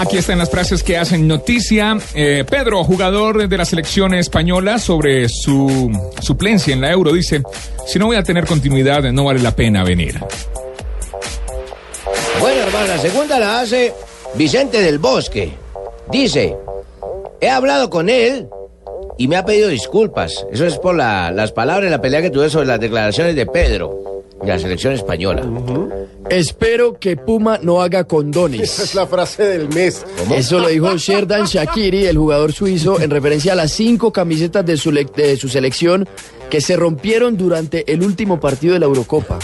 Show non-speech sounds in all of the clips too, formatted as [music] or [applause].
Aquí están las frases que hacen noticia. Eh, Pedro, jugador de la selección española, sobre su suplencia en la Euro, dice, si no voy a tener continuidad, no vale la pena venir. Bueno, hermano, la segunda la hace Vicente del Bosque. Dice, he hablado con él y me ha pedido disculpas. Eso es por la- las palabras y la pelea que tuve sobre las declaraciones de Pedro y la selección española. Espero que Puma no haga condones. [laughs] Esa es la frase del mes. Eso lo dijo Sherdan Shakiri, el jugador suizo, en referencia a las cinco camisetas de su, de su selección que se rompieron durante el último partido de la Eurocopa.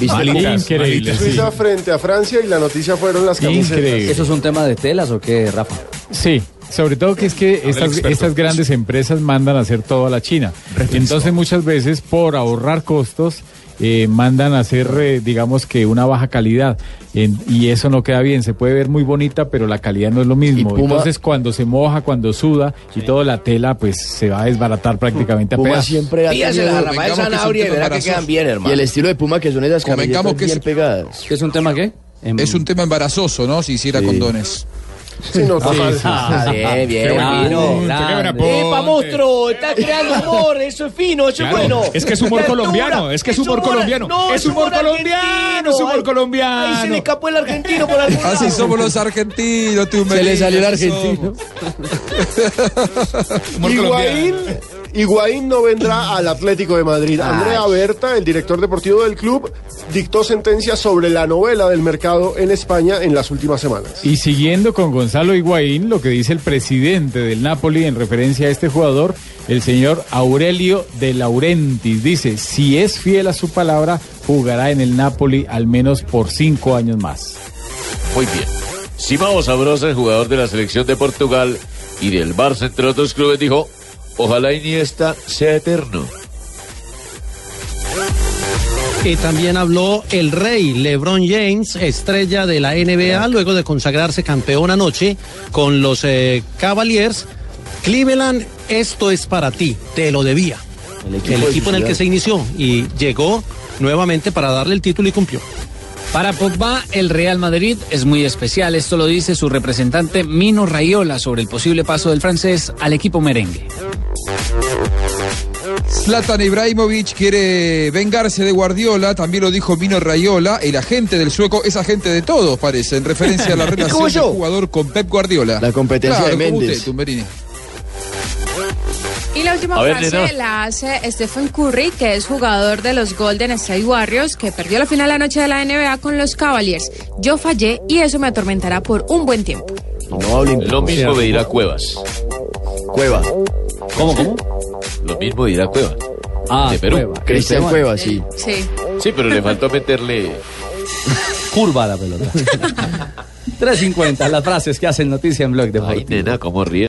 Increíble. Suiza frente a Francia y la noticia fueron las camisetas. Increíble. ¿Eso es un tema de telas o qué, Rafa? Sí, sobre todo que es que estas, estas grandes empresas mandan a hacer todo a la China. Entonces muchas veces por ahorrar costos eh, mandan a hacer, eh, digamos que una baja calidad. En- y eso no queda bien. Se puede ver muy bonita, pero la calidad no es lo mismo. Y Puma- Entonces cuando se moja, cuando suda y toda la tela, pues se va a desbaratar prácticamente a Puma pedazos. siempre ha a tenido- que es un Sanabria y verá que quedan bien, Y hermano. el estilo de Puma que son esas camisetas que es- bien pegadas. ¿Qué es un tema qué? Es un tema embarazoso, ¿no? Si hiciera Sí. condones. Sí, no, total. Ah, bien, bien, fino. ¡Epa, monstruo! ¡Está creando humor! ¡Eso es fino! ¡Eso Claro, es bueno! es que es humor colombiano, es que es humor colombiano. No, Es humor colombiano, es humor colombiano. Ay, se le escapó el argentino por algún Así lado. somos los argentinos, tú Se le salió el argentino. Higuaín, Higuaín no vendrá al Atlético de Madrid. Andrea Berta, el director deportivo del club, dictó sentencia sobre la novela del mercado en España en las últimas semanas. Y siguiendo con Gonzalo Higuaín, lo que dice el presidente del Napoli en referencia a este jugador, el señor Aurelio de Laurentiis, dice, si es fiel a su palabra, jugará en el Napoli al menos por cinco años más. Muy bien. Simao Sabrosa, el jugador de la selección de Portugal y del Barça, entre otros clubes, dijo, ojalá Iniesta sea eterno. Y también habló el rey LeBron James, estrella de la NBA, luego de consagrarse campeón anoche con los eh, Cavaliers. Cleveland, esto es para ti, te lo debía. El equipo equipo, de en el que se inició y llegó nuevamente para darle el título y cumplió. Para Pogba, el Real Madrid es muy especial. Esto lo dice su representante Mino Raiola sobre el posible paso del francés al equipo merengue. Zlatan Ibrahimovic quiere vengarse de Guardiola, también lo dijo Mino Rayola, el agente del sueco es agente de todos, parece, en referencia a la [laughs] relación del jugador con Pep Guardiola. La competencia Claro, de Méndez. usted, Tumberini. Y la última ver, frase la hace Stephen Curry, que es jugador de los Golden State Warriors, que perdió la final anoche de la NBA con los Cavaliers. Yo fallé y eso me atormentará por un buen tiempo. No hablen Lo mismo me dirá Cuevas. Cueva. ¿Cómo, cómo? Lo mismo dirá Cuevas. Ah, De Perú. Cueva. Cristian Cueva, sí. Sí. Sí, pero le faltó meterle... Curva la pelota. [laughs] 3.50, las frases que hacen noticia en Blog Ay, Deportivo. nena, cómo ríe.